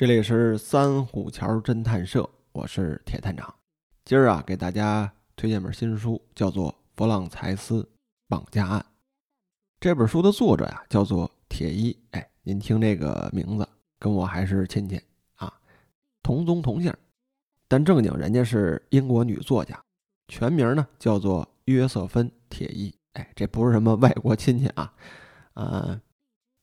这里是三虎桥侦探社，我是铁探长。今儿啊，给大家推荐本新书，叫做《弗朗才斯绑架案》。这本书的作者呀，叫做铁一。哎，您听这个名字，跟我还是亲戚啊，同宗同姓。但正经人家是英国女作家，全名呢叫做约瑟芬·铁一。哎，这不是什么外国亲戚啊，呃，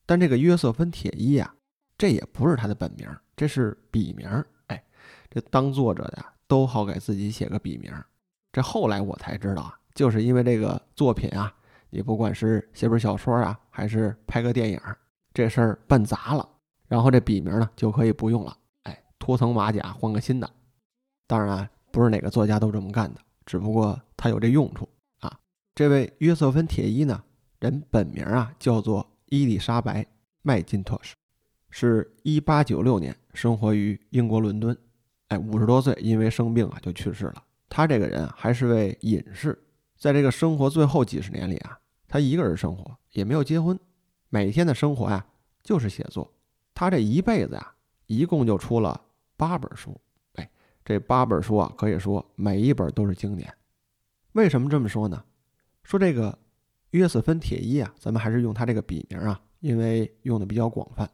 但这个约瑟芬·铁一呀，这也不是他的本名，这是笔名儿。哎，这当作者的都好给自己写个笔名儿。这后来我才知道啊，就是因为这个作品啊，你不管是写本小说啊，还是拍个电影，这事儿办砸了，然后这笔名呢就可以不用了。哎，脱层马甲换个新的。当然啊，不是哪个作家都这么干的，只不过他有这用处啊。这位约瑟芬·铁伊呢，人本名啊叫做伊丽莎白·麦金托什，是一八九六年生活于英国伦敦。哎，五十多岁因为生病啊就去世了。他这个人啊还是位隐士，在这个生活最后几十年里啊，他一个人生活，也没有结婚，每天的生活呀就是写作。他这一辈子呀，一共就出了八本书。哎，这八本书啊，可以说每一本都是经典。为什么这么说呢？说这个约瑟芬·铁伊啊，咱们还是用他这个笔名啊，因为用的比较广泛。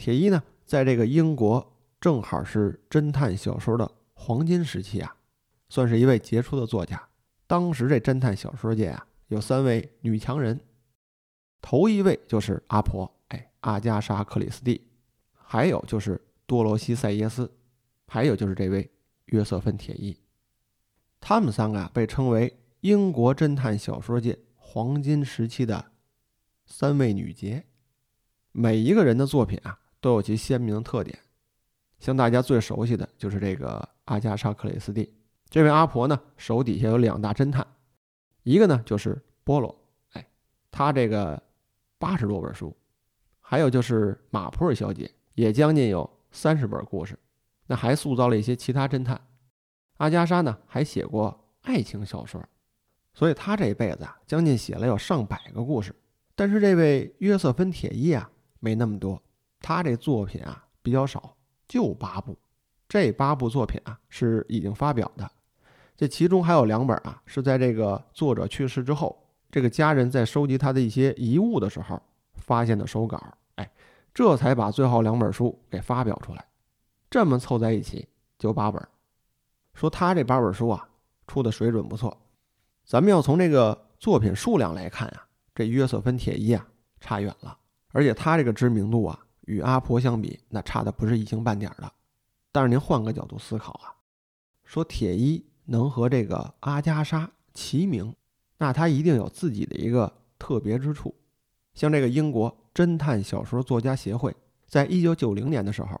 铁一呢，在这个英国正好是侦探小说的黄金时期啊，算是一位杰出的作家。当时这侦探小说界啊，有三位女强人，头一位就是阿婆，哎，阿加莎·克里斯蒂，还有就是多罗西·塞耶斯，还有就是这位约瑟芬·铁一。他们三个啊，被称为。英国侦探小说界黄金时期的三位女杰，每一个人的作品啊都有其鲜明的特点。像大家最熟悉的就是这个阿加莎·克里斯蒂，这位阿婆呢手底下有两大侦探，一个呢就是波罗，哎，她这个八十多本书，还有就是马普尔小姐，也将近有三十本故事。那还塑造了一些其他侦探。阿加莎呢还写过爱情小说。所以她这一辈子啊，将近写了有上百个故事。但是这位约瑟芬·铁伊啊，没那么多。他这作品啊比较少，就八部。这八部作品啊是已经发表的。这其中还有两本啊，是在这个作者去世之后，这个家人在收集他的一些遗物的时候发现的手稿。哎，这才把最后两本书给发表出来。这么凑在一起就八本。说他这八本书啊，出的水准不错。咱们要从这个作品数量来看啊，这约瑟芬·铁伊啊差远了，而且他这个知名度啊与阿婆相比，那差的不是一星半点的。但是您换个角度思考啊，说铁一能和这个阿加莎齐名，那他一定有自己的一个特别之处。像这个英国侦探小说作家协会，在一九九零年的时候，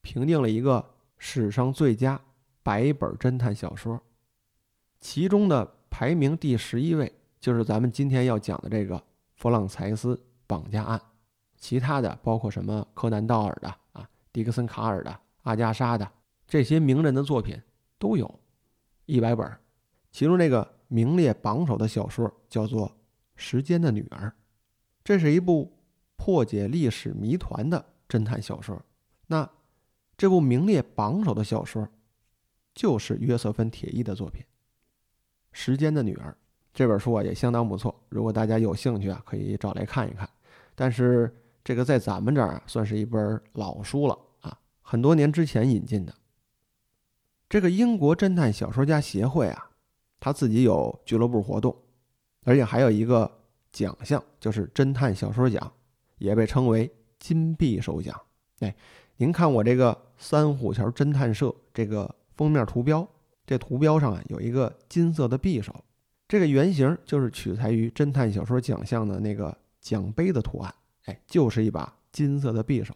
评定了一个史上最佳百本侦探小说，其中的。排名第十一位就是咱们今天要讲的这个弗朗采斯绑架案，其他的包括什么柯南道尔的啊、迪克森卡尔的、阿加莎的这些名人的作品都有，一百本。其中那个名列榜首的小说叫做《时间的女儿》，这是一部破解历史谜团的侦探小说。那这部名列榜首的小说就是约瑟芬·铁伊的作品。时间的女儿这本书啊也相当不错，如果大家有兴趣啊，可以找来看一看。但是这个在咱们这儿啊算是一本老书了啊，很多年之前引进的。这个英国侦探小说家协会啊，他自己有俱乐部活动，而且还有一个奖项，就是侦探小说奖，也被称为金匕首奖。哎，您看我这个三虎桥侦探社这个封面图标。这图标上啊有一个金色的匕首，这个原型就是取材于侦探小说奖项的那个奖杯的图案，哎，就是一把金色的匕首。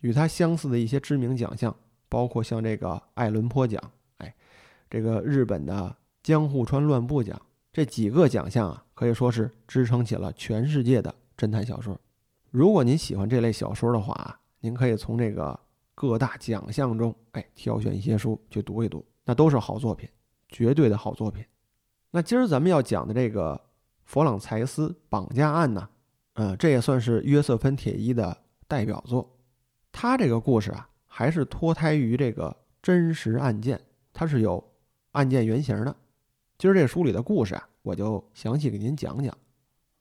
与它相似的一些知名奖项，包括像这个爱伦坡奖，哎，这个日本的江户川乱步奖，这几个奖项啊，可以说是支撑起了全世界的侦探小说。如果您喜欢这类小说的话啊，您可以从这个各大奖项中，哎，挑选一些书去读一读。那都是好作品，绝对的好作品。那今儿咱们要讲的这个弗朗采斯绑架案呢，呃，这也算是约瑟芬·铁伊的代表作。他这个故事啊，还是脱胎于这个真实案件，它是有案件原型的。今儿这书里的故事啊，我就详细给您讲讲。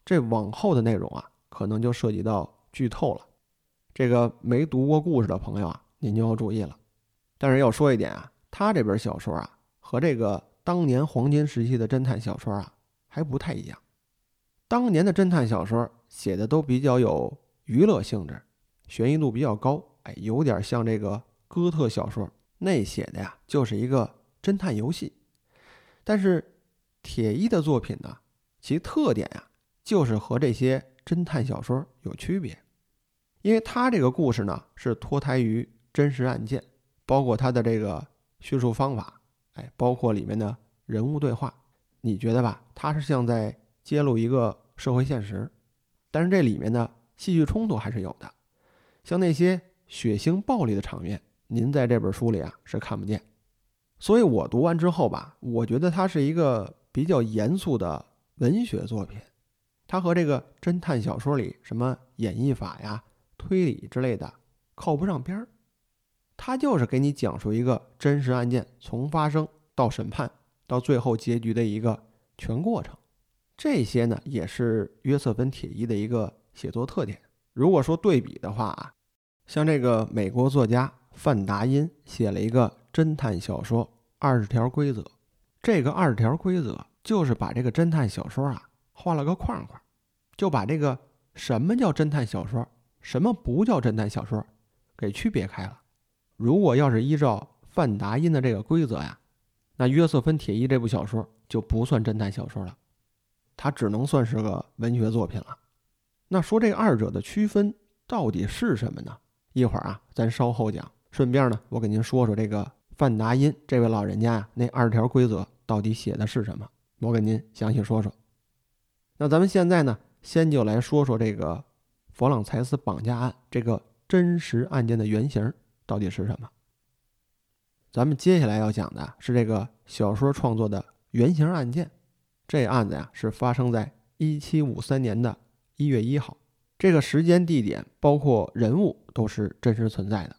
这往后的内容啊，可能就涉及到剧透了。这个没读过故事的朋友啊，您就要注意了。但是要说一点啊，他这本小说啊，和这个当年黄金时期的侦探小说啊，还不太一样。当年的侦探小说写的都比较有娱乐性质，悬疑度比较高，哎，有点像这个哥特小说那写的呀，就是一个侦探游戏。但是铁一的作品呢，其特点呀，就是和这些侦探小说有区别，因为他这个故事呢是脱胎于真实案件，包括他的这个叙述方法，哎，包括里面的人物对话，你觉得吧？他是像在揭露一个社会现实，但是这里面的戏剧冲突还是有的，像那些血腥暴力的场面，您在这本书里啊是看不见。所以我读完之后吧，我觉得它是一个比较严肃的文学作品，它和这个侦探小说里什么演绎法呀、推理之类的靠不上边儿。它就是给你讲述一个真实案件从发生到审判到最后结局的一个全过程。这些呢，也是约瑟芬·铁伊的一个写作特点。如果说对比的话啊，像这个美国作家范达因写了一个侦探小说。二十条规则，这个二十条规则就是把这个侦探小说啊画了个框框，就把这个什么叫侦探小说，什么不叫侦探小说，给区别开了。如果要是依照范达因的这个规则呀，那约瑟芬·铁伊这部小说就不算侦探小说了，它只能算是个文学作品了。那说这二者的区分到底是什么呢？一会儿啊，咱稍后讲。顺便呢，我给您说说这个。范达因这位老人家呀，那二条规则到底写的是什么？我给您详细说说。那咱们现在呢，先就来说说这个佛朗才斯绑架案这个真实案件的原型到底是什么。咱们接下来要讲的是这个小说创作的原型案件。这案子呀，是发生在一七五三年的一月一号，这个时间、地点，包括人物，都是真实存在的。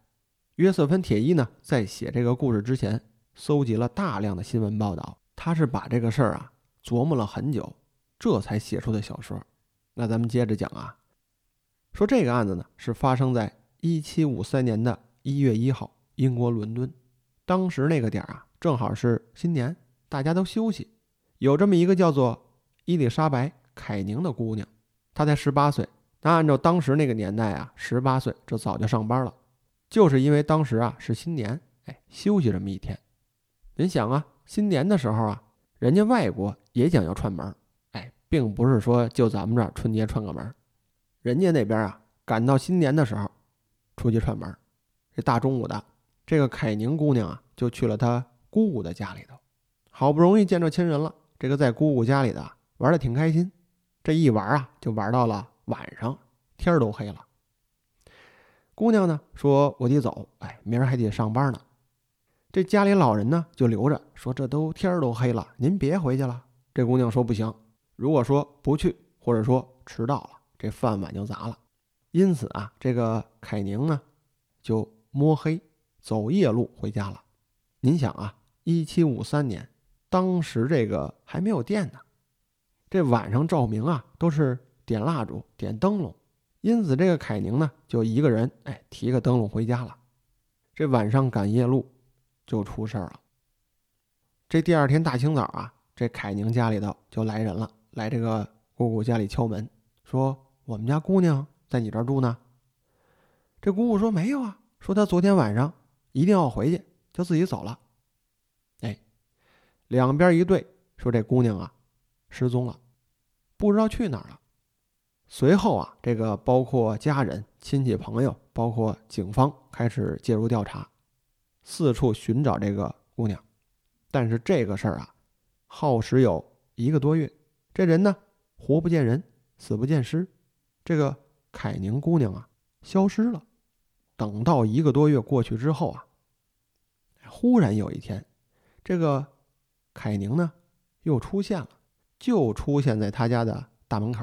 约瑟芬·铁伊呢，在写这个故事之前，搜集了大量的新闻报道。他是把这个事儿啊琢磨了很久，这才写出的小说。那咱们接着讲啊，说这个案子呢，是发生在1753年的一月一号，英国伦敦。当时那个点儿啊，正好是新年，大家都休息。有这么一个叫做伊丽莎白·凯宁的姑娘，她才十八岁。那按照当时那个年代啊，十八岁这早就上班了。就是因为当时啊是新年，哎，休息这么一天。您想啊，新年的时候啊，人家外国也讲要串门，哎，并不是说就咱们这儿春节串个门，人家那边啊，赶到新年的时候出去串门。这大中午的，这个凯宁姑娘啊，就去了她姑姑的家里头，好不容易见着亲人了。这个在姑姑家里的玩的挺开心，这一玩啊，就玩到了晚上，天都黑了。姑娘呢说：“我得走，哎，明儿还得上班呢。”这家里老人呢就留着，说：“这都天都黑了，您别回去了。”这姑娘说：“不行，如果说不去，或者说迟到了，这饭碗就砸了。”因此啊，这个凯宁呢就摸黑走夜路回家了。您想啊，一七五三年，当时这个还没有电呢，这晚上照明啊都是点蜡烛、点灯笼。因此，这个凯宁呢，就一个人，哎，提个灯笼回家了。这晚上赶夜路，就出事儿了。这第二天大清早啊，这凯宁家里头就来人了，来这个姑姑家里敲门，说：“我们家姑娘在你这儿住呢。”这姑姑说：“没有啊，说她昨天晚上一定要回去，就自己走了。”两边一对，说这姑娘啊失踪了，不知道去哪儿了。随后啊，这个包括家人、亲戚、朋友，包括警方开始介入调查，四处寻找这个姑娘。但是这个事儿啊，耗时有一个多月，这人呢，活不见人，死不见尸，这个凯宁姑娘啊，消失了。等到一个多月过去之后啊，忽然有一天，这个凯宁呢，又出现了，就出现在他家的大门口。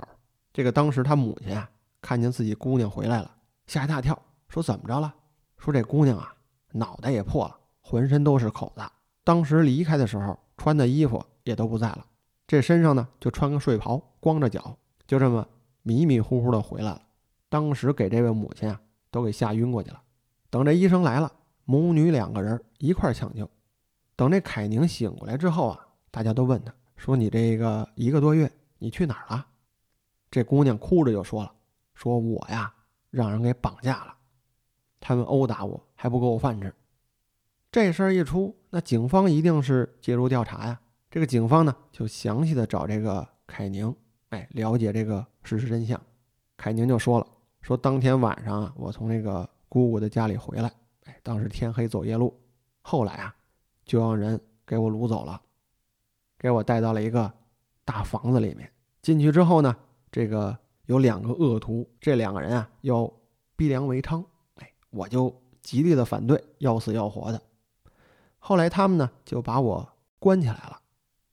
这个当时他母亲啊，看见自己姑娘回来了，吓一大跳，说怎么着了？说这姑娘啊脑袋也破了，浑身都是口子。当时离开的时候穿的衣服也都不在了，这身上呢就穿个睡袍，光着脚，就这么迷迷糊糊的回来了。当时给这位母亲啊都给吓晕过去了。等这医生来了，母女两个人一块抢救。等这凯宁醒过来之后啊，大家都问他说：“你这个一个多月你去哪儿了？”这姑娘哭着就说了：“说我呀让人给绑架了，他们殴打我还不给我饭吃。”这事儿一出，那警方一定是介入调查呀。这个警方呢就详细的找这个凯宁，哎，了解这个事实真相。凯宁就说了：“说当天晚上啊，我从那个姑姑的家里回来，哎，当时天黑走夜路，后来啊。”就让人给我掳走了，给我带到了一个大房子里面。进去之后呢，这个有两个恶徒，这两个人啊要逼良为娼，哎，我就极力的反对，要死要活的。后来他们呢就把我关起来了，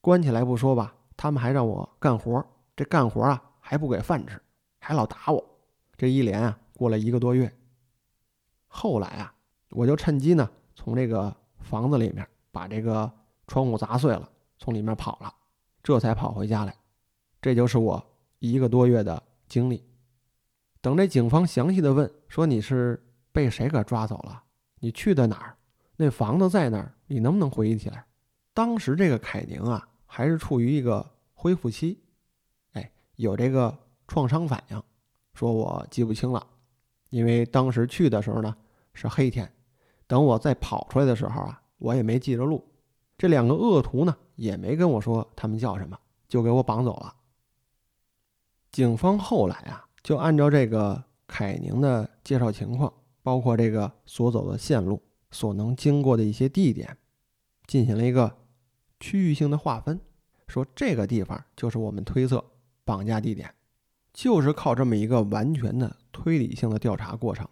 关起来不说吧，他们还让我干活，这干活啊还不给饭吃，还老打我。这一连啊过了一个多月，后来啊我就趁机呢从这个房子里面。把这个窗户砸碎了，从里面跑了，这才跑回家来。这就是我一个多月的经历。等这警方详细的问说你是被谁给抓走了？你去的哪儿？那房子在哪儿？你能不能回忆起来？当时这个凯宁啊，还是处于一个恢复期，哎，有这个创伤反应，说我记不清了，因为当时去的时候呢是黑天，等我再跑出来的时候啊。我也没记着路，这两个恶徒呢也没跟我说他们叫什么，就给我绑走了。警方后来啊，就按照这个凯宁的介绍情况，包括这个所走的线路、所能经过的一些地点，进行了一个区域性的划分，说这个地方就是我们推测绑架地点。就是靠这么一个完全的推理性的调查过程，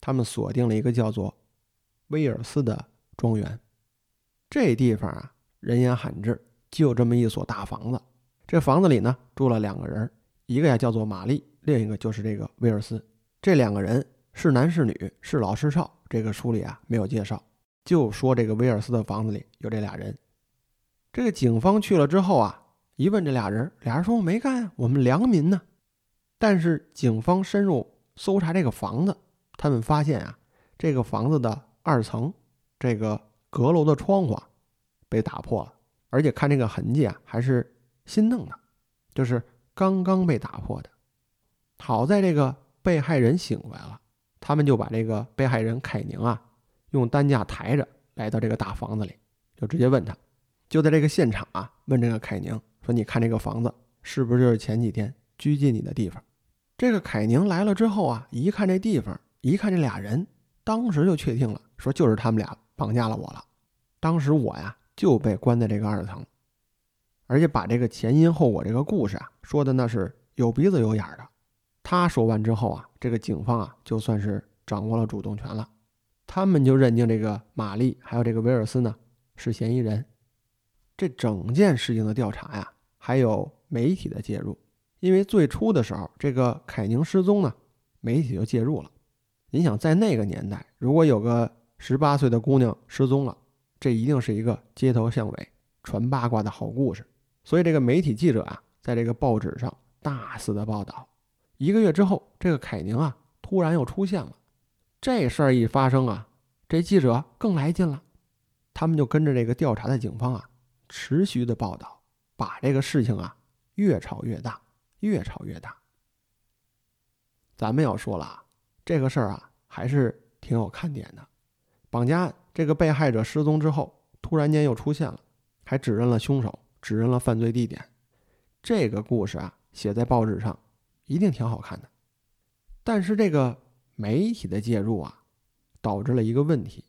他们锁定了一个叫做威尔斯的。庄园，这地方啊，人烟罕至，就这么一所大房子。这房子里呢，住了两个人，一个呀叫做玛丽，另一个就是这个威尔斯。这两个人是男是女，是老是少，这个书里啊没有介绍，就说这个威尔斯的房子里有这俩人。这个警方去了之后啊，一问这俩人，俩人说我没干，我们良民呢。但是警方深入搜查这个房子，他们发现啊，这个房子的二层。这个阁楼的窗户被打破了，而且看这个痕迹啊，还是新弄的，就是刚刚被打破的。好在这个被害人醒过来了，他们就把这个被害人凯宁啊，用担架抬着来到这个大房子里，就直接问他，就在这个现场啊，问这个凯宁说：“你看这个房子是不是就是前几天拘禁你的地方？”这个凯宁来了之后啊，一看这地方，一看这俩人，当时就确定了，说就是他们俩。绑架了我了，当时我呀就被关在这个二层，而且把这个前因后果这个故事啊说的那是有鼻子有眼的。他说完之后啊，这个警方啊就算是掌握了主动权了，他们就认定这个玛丽还有这个威尔斯呢是嫌疑人。这整件事情的调查呀，还有媒体的介入，因为最初的时候这个凯宁失踪呢，媒体就介入了。你想在那个年代，如果有个十八岁的姑娘失踪了，这一定是一个街头巷尾传八卦的好故事。所以这个媒体记者啊，在这个报纸上大肆的报道。一个月之后，这个凯宁啊，突然又出现了。这事儿一发生啊，这记者更来劲了。他们就跟着这个调查的警方啊，持续的报道，把这个事情啊越炒越大，越炒越大。咱们要说了啊，这个事儿啊，还是挺有看点的。绑架案，这个被害者失踪之后，突然间又出现了，还指认了凶手，指认了犯罪地点。这个故事啊，写在报纸上，一定挺好看的。但是这个媒体的介入啊，导致了一个问题，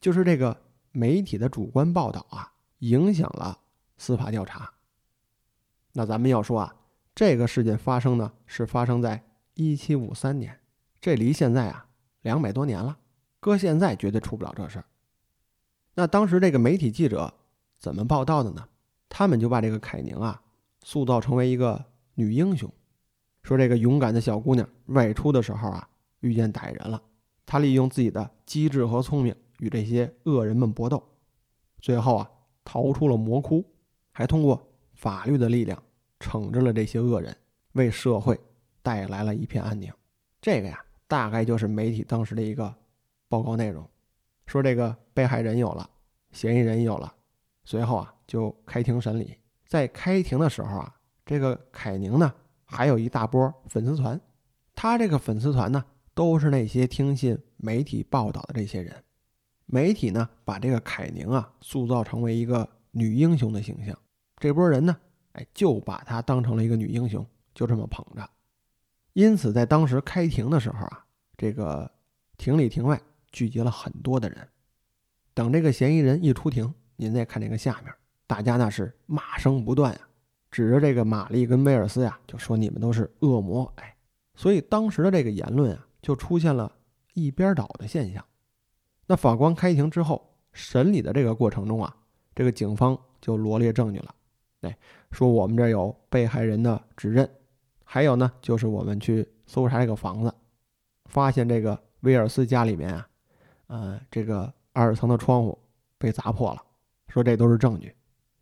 就是这个媒体的主观报道啊，影响了司法调查。那咱们要说啊，这个事件发生呢，是发生在一七五三年，这离现在啊两百多年了。搁现在绝对出不了这事儿。那当时这个媒体记者怎么报道的呢？他们就把这个凯宁啊塑造成为一个女英雄，说这个勇敢的小姑娘外出的时候啊遇见歹人了，她利用自己的机智和聪明，与这些恶人们搏斗，最后啊逃出了魔窟，还通过法律的力量惩治了这些恶人，为社会带来了一片安宁。这个呀，大概就是媒体当时的一个报告内容，说这个被害人有了，嫌疑人有了，随后啊就开庭审理。在开庭的时候啊，这个凯宁呢还有一大波粉丝团，他这个粉丝团呢都是那些听信媒体报道的这些人。媒体呢把这个凯宁啊塑造成为一个女英雄的形象，这波人呢，哎就把她当成了一个女英雄，就这么捧着。因此，在当时开庭的时候啊，这个庭里庭外聚集了很多的人。等这个嫌疑人一出庭，您再看这个下面。大家那是骂声不断呀，指着这个玛丽跟威尔斯呀，就说你们都是恶魔。哎，所以当时的这个言论啊，就出现了一边倒的现象。那法官开庭之后审理的这个过程中啊，这个警方就罗列证据了，哎，说我们这有被害人的指认，还有呢，就是我们去搜查这个房子，发现这个威尔斯家里面啊，呃，这个二层的窗户被砸破了，说这都是证据。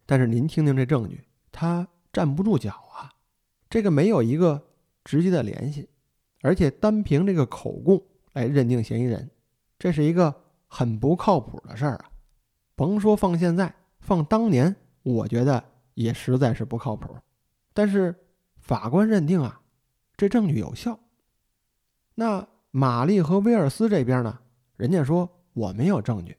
但是您听听这证据，他站不住脚啊！这个没有一个直接的联系，而且单凭这个口供来认定嫌疑人，这是一个很不靠谱的事儿啊！甭说放现在，放当年，我觉得也实在是不靠谱。但是法官认定啊，这证据有效。那玛丽和威尔斯这边呢，人家说我没有证据，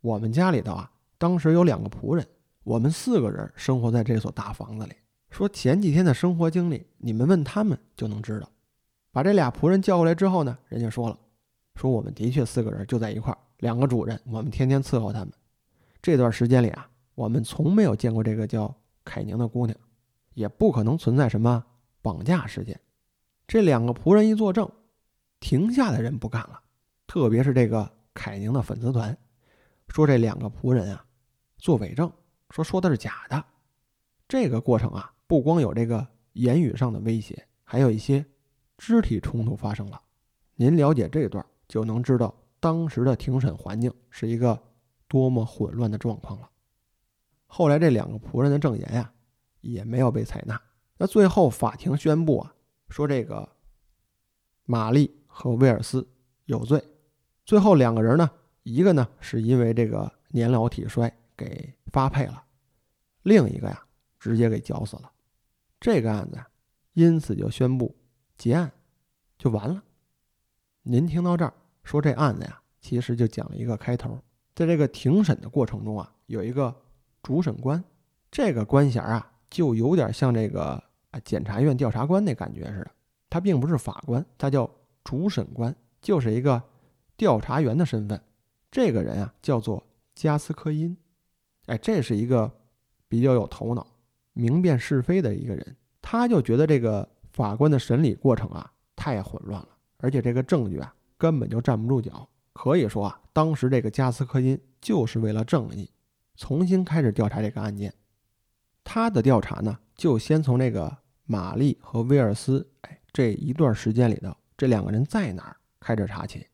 我们家里头啊，当时有两个仆人。我们四个人生活在这所大房子里。说前几天的生活经历，你们问他们就能知道。把这俩仆人叫过来之后呢，人家说了，说我们的确四个人就在一块儿，两个主人，我们天天伺候他们。这段时间里啊，我们从没有见过这个叫凯宁的姑娘，也不可能存在什么绑架事件。这两个仆人一作证，庭下的人不干了，特别是这个凯宁的粉丝团，说这两个仆人啊，做伪证。说说的是假的，这个过程啊，不光有这个言语上的威胁，还有一些肢体冲突发生了。您了解这段，就能知道当时的庭审环境是一个多么混乱的状况了。后来这两个仆人的证言呀，也没有被采纳。那最后法庭宣布啊，说这个玛丽和威尔斯有罪。最后两个人呢，一个呢是因为这个年老体衰。给发配了，另一个呀，直接给绞死了。这个案子因此就宣布结案，就完了。您听到这儿，说这案子呀，其实就讲了一个开头。在这个庭审的过程中啊，有一个主审官，这个官衔啊，就有点像这个啊检察院调查官那感觉似的。他并不是法官，他叫主审官，就是一个调查员的身份。这个人啊，叫做加斯科因。哎，这是一个比较有头脑、明辨是非的一个人。他就觉得这个法官的审理过程啊太混乱了，而且这个证据啊根本就站不住脚。可以说啊，当时这个加斯科因就是为了正义，重新开始调查这个案件。他的调查呢，就先从这个玛丽和威尔斯哎这一段时间里头，这两个人在哪儿开始查起。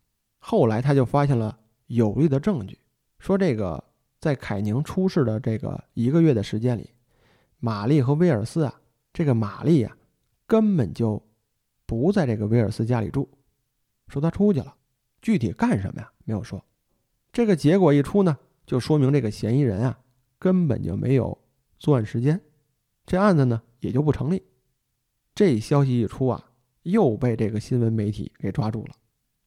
后来他就发现了有力的证据，说这个。在凯宁出事的这个一个月的时间里，玛丽和威尔斯啊，这个玛丽啊，根本就不在这个威尔斯家里住，说他出去了，具体干什么呀？没有说。这个结果一出呢，就说明这个嫌疑人啊，根本就没有作案时间，这案子呢也就不成立。这消息一出啊，又被这个新闻媒体给抓住了，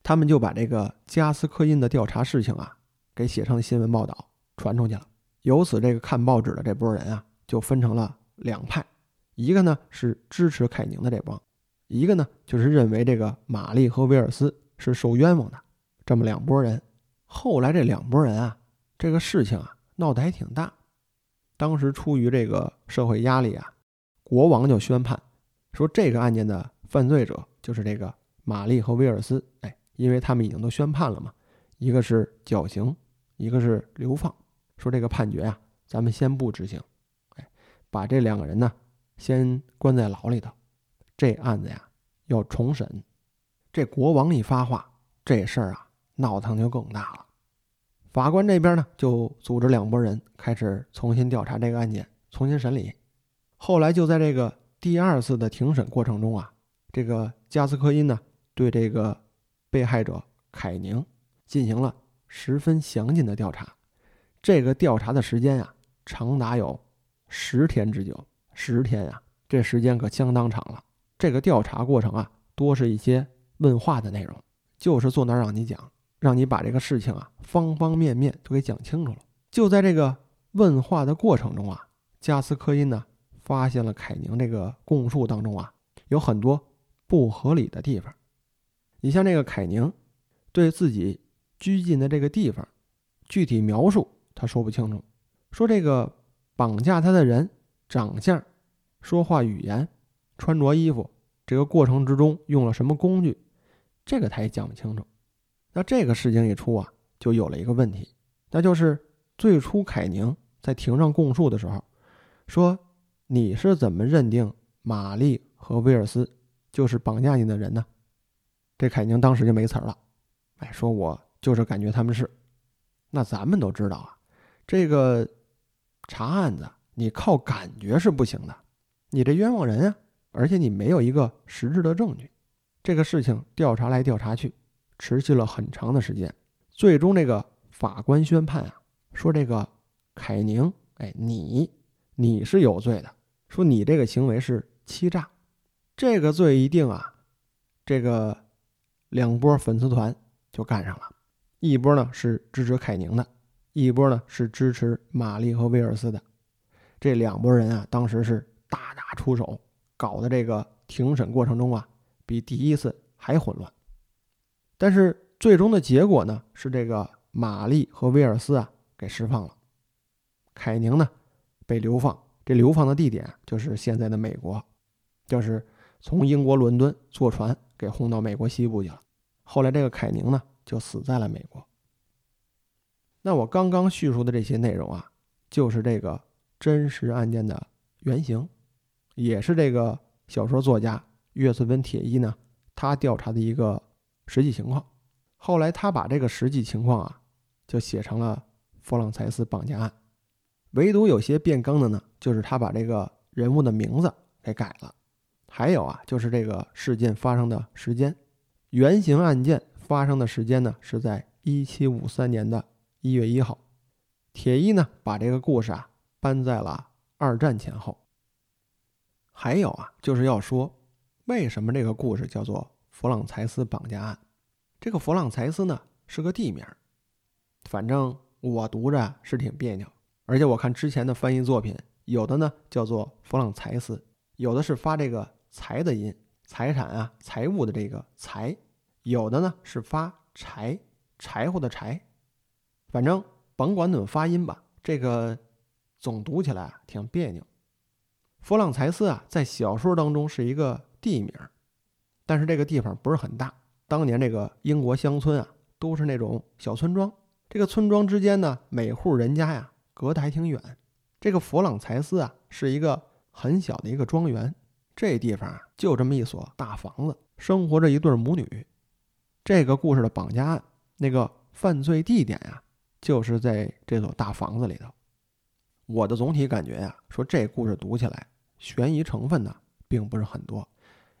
他们就把这个加斯科因的调查事情啊，给写成了新闻报道。传出去了，由此这个看报纸的这波人啊，就分成了两派，一个呢是支持凯宁的这帮，一个呢就是认为这个玛丽和威尔斯是受冤枉的，这么两拨人。后来这两拨人啊，这个事情啊闹得还挺大。当时出于这个社会压力啊，国王就宣判说，这个案件的犯罪者就是这个玛丽和威尔斯。哎，因为他们已经都宣判了嘛，一个是绞刑，一个是流放。说这个判决呀，咱们先不执行，哎，把这两个人呢先关在牢里头。这案子呀要重审。这国王一发话，这事儿啊闹腾就更大了。法官这边呢，就组织两拨人开始重新调查这个案件，重新审理。后来就在这个第二次的庭审过程中啊，这个加斯科因呢，对这个被害者凯宁进行了十分详尽的调查。这个调查的时间呀，长达有十天之久。十天呀，这时间可相当长了。这个调查过程啊，多是一些问话的内容，就是坐那儿让你讲。让你把这个事情啊，方方面面都给讲清楚了。就在这个问话的过程中啊，加斯科因呢发现了凯宁这个供述当中啊有很多不合理的地方。你像这个凯宁对自己拘禁的这个地方具体描述他说不清楚，说这个绑架他的人长相、说话语言、穿着衣服这个过程之中用了什么工具，这个他也讲不清楚。那这个事情一出啊，就有了一个问题，那就是最初凯宁在庭上供述的时候，说你是怎么认定玛丽和威尔斯就是绑架你的人呢？这凯宁当时就没词儿了，哎，说我就是感觉他们是。那咱们都知道啊，这个查案子你靠感觉是不行的，你这冤枉人啊，而且你没有一个实质的证据，这个事情调查来调查去。持续了很长的时间，最终这个法官宣判啊，说这个凯宁，哎，你你是有罪的，说你这个行为是欺诈，这个罪一定啊，这个两波粉丝团就干上了，一波呢是支持凯宁的，一波呢是支持玛丽和威尔斯的，这两拨人啊，当时是大打出手，搞的这个庭审过程中啊，比第一次还混乱。但是最终的结果呢，是这个玛丽和威尔斯啊给释放了，凯宁呢被流放，这流放的地点就是现在的美国，就是从英国伦敦坐船给轰到美国西部去了。后来这个凯宁呢就死在了美国。那我刚刚叙述的这些内容啊，就是这个真实案件的原型，也是这个小说作家约瑟芬·铁一呢他调查的一个。实际情况，后来他把这个实际情况啊，就写成了弗朗才斯绑架案。唯独有些变更的呢，就是他把这个人物的名字给改了。还有啊，就是这个事件发生的时间，原型案件发生的时间呢，是在一七五三年的一月一号。铁一呢，把这个故事啊搬在了二战前后。还有啊，就是要说为什么这个故事叫做。弗朗才斯绑架案，这个弗朗才斯呢是个地名，反正我读着是挺别扭。而且我看之前的翻译作品，有的呢叫做弗朗才斯，有的是发这个财的音，财产啊财务的这个财，有的呢是发柴柴火的柴，反正甭管怎么发音吧，这个总读起来啊挺别扭。弗朗采斯啊，在小说当中是一个地名。但是这个地方不是很大，当年这个英国乡村啊，都是那种小村庄。这个村庄之间呢，每户人家呀，隔得还挺远。这个佛朗财斯啊，是一个很小的一个庄园。这地方啊，就这么一所大房子，生活着一对母女。这个故事的绑架案，那个犯罪地点呀，就是在这所大房子里头。我的总体感觉呀，说这故事读起来，悬疑成分呢，并不是很多。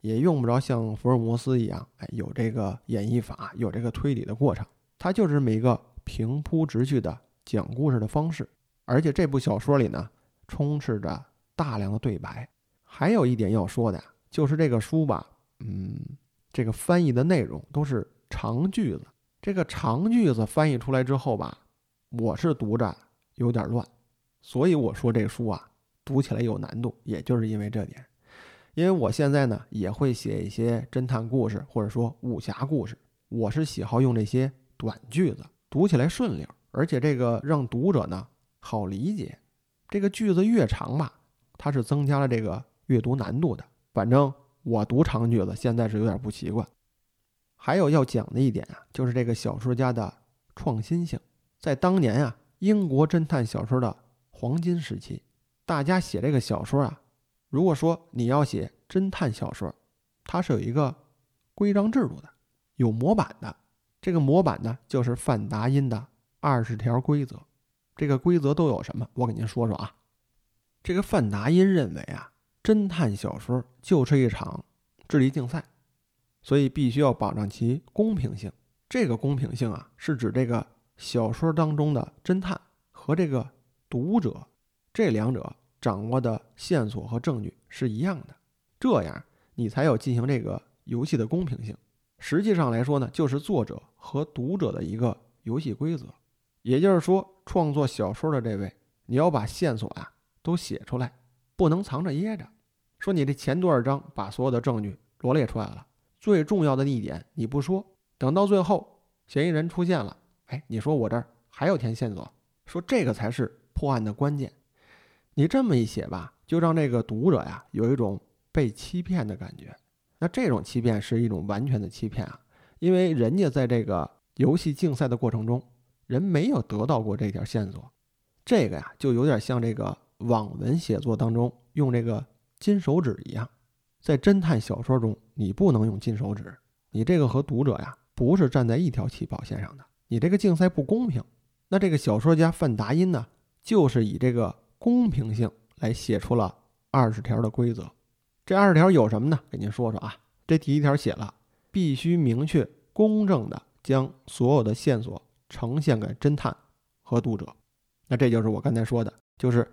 也用不着像福尔摩斯一样，哎，有这个演绎法，有这个推理的过程，它就是这么一个平铺直叙的讲故事的方式。而且这部小说里呢，充斥着大量的对白。还有一点要说的呀，就是这个书吧，嗯，这个翻译的内容都是长句子。这个长句子翻译出来之后吧，我是读着有点乱，所以我说这书啊，读起来有难度，也就是因为这点。因为我现在呢也会写一些侦探故事，或者说武侠故事，我是喜好用这些短句子，读起来顺溜，而且这个让读者呢好理解。这个句子越长吧，它是增加了这个阅读难度的。反正我读长句子现在是有点不习惯。还有要讲的一点啊，就是这个小说家的创新性，在当年啊，英国侦探小说的黄金时期，大家写这个小说啊。如果说你要写侦探小说，它是有一个规章制度的，有模板的。这个模板呢，就是范达因的《二十条规则。这个规则都有什么？我给您说说啊。这个范达因认为啊，侦探小说就是一场智力竞赛，所以必须要保障其公平性。这个公平性啊，是指这个小说当中的侦探和这个读者这两者掌握的线索和证据是一样的，这样你才有进行这个游戏的公平性。实际上来说呢，就是作者和读者的一个游戏规则。也就是说，创作小说的这位，你要把线索啊都写出来，不能藏着掖着。说你这前多少章把所有的证据罗列出来了，最重要的一点你不说，等到最后嫌疑人出现了，哎，你说我这儿还有填线索，说这个才是破案的关键。你这么一写吧，就让这个读者呀有一种被欺骗的感觉。那这种欺骗是一种完全的欺骗啊，因为人家在这个游戏竞赛的过程中。人没有得到过这条线索，这个呀就有点像这个网文写作当中用这个金手指一样，在侦探小说中你不能用金手指，你这个和读者呀不是站在一条起跑线上的，你这个竞赛不公平。那这个小说家范达因呢，就是以这个公平性来写出了二十条的规则。这二十条有什么呢？给您说说啊。这第一条写了，必须明确公正的将所有的线索。呈现给侦探和读者，那这就是我刚才说的，就是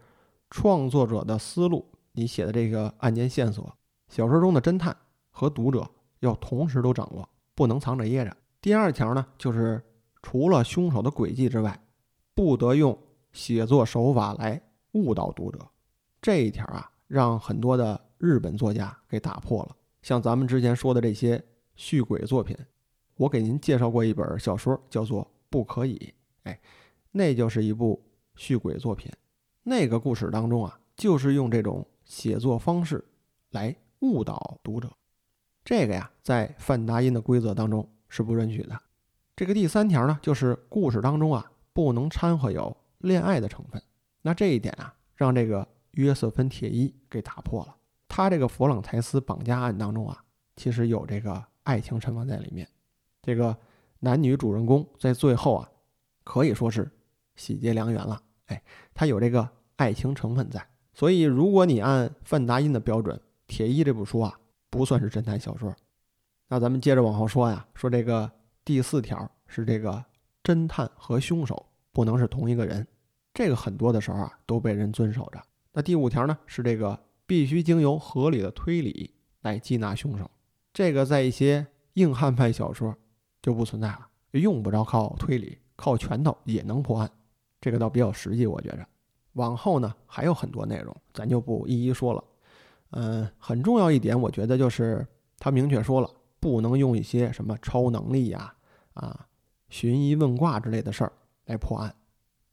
创作者的思路。你写的这个案件线索，小说中的侦探和读者要同时都掌握，不能藏着掖着。第二条呢，就是除了凶手的诡计之外，不得用写作手法来误导读者。这一条啊，让很多的日本作家给打破了。像咱们之前说的这些续鬼作品，我给您介绍过一本小说，叫做。不可以，哎，那就是一部续鬼作品。那个故事当中啊，就是用这种写作方式来误导读者。这个呀，在范达因的规则当中是不允许的。这个第三条呢，就是故事当中啊，不能掺和有恋爱的成分。那这一点啊，让这个约瑟芬铁一给打破了。他这个弗朗才斯绑架案当中啊，其实有这个爱情成分在里面。这个。男女主人公在最后啊，可以说是喜结良缘了。哎，他有这个爱情成分在，所以如果你按范达因的标准，《铁衣》这部书啊，不算是侦探小说。那咱们接着往后说呀，说这个第四条是这个侦探和凶手不能是同一个人，这个很多的时候啊都被人遵守着。那第五条呢是这个必须经由合理的推理来缉拿凶手，这个在一些硬汉派小说。就不存在了，用不着靠推理，靠拳头也能破案，这个倒比较实际，我觉着。往后呢还有很多内容，咱就不一一说了。嗯，很重要一点，我觉得就是他明确说了，不能用一些什么超能力呀、啊寻疑问卦之类的事儿来破案，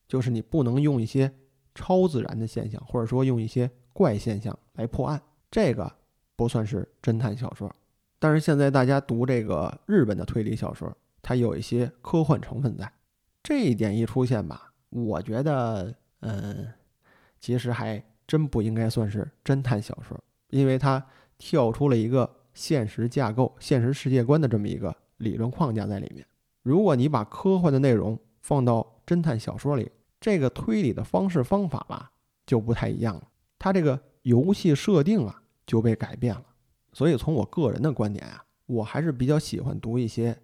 就是你不能用一些超自然的现象，或者说用一些怪现象来破案，这个不算是侦探小说。但是现在大家读这个日本的推理小说，它有一些科幻成分在，这一点一出现吧，我觉得，嗯，其实还真不应该算是侦探小说，因为它跳出了一个现实架构、现实世界观的这么一个理论框架在里面。如果你把科幻的内容放到侦探小说里，这个推理的方式方法吧就不太一样了，它这个游戏设定啊就被改变了。所以从我个人的观点啊，我还是比较喜欢读一些，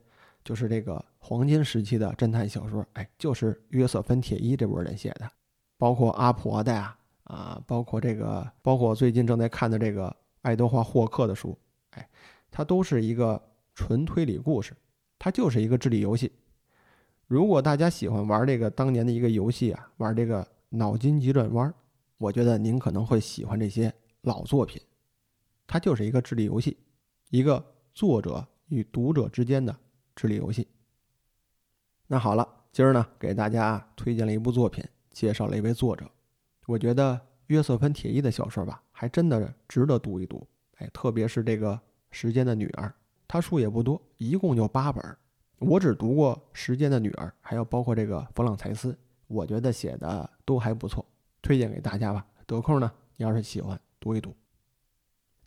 就是这个黄金时期的侦探小说。哎，就是约瑟芬·铁一这波人写的，包括阿婆的呀，啊，包括这个，包括最近正在看的这个爱德华·霍克的书，哎，它都是一个纯推理故事，它就是一个智力游戏。如果大家喜欢玩这个当年的一个游戏啊，玩这个脑筋急转弯，我觉得您可能会喜欢这些老作品。它就是一个智力游戏，一个作者与读者之间的智力游戏。那好了，今儿呢给大家推荐了一部作品，介绍了一位作者。我觉得约瑟芬·铁一的小说吧，还真的值得读一读。哎，特别是这个《时间的女儿》，他书也不多，一共就八本。我只读过《时间的女儿》，还有包括这个弗朗才斯，我觉得写的都还不错，推荐给大家吧。得空呢，你要是喜欢，读一读。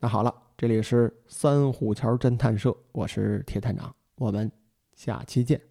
那好了，这里是三虎桥侦探社，我是铁探长，我们下期见。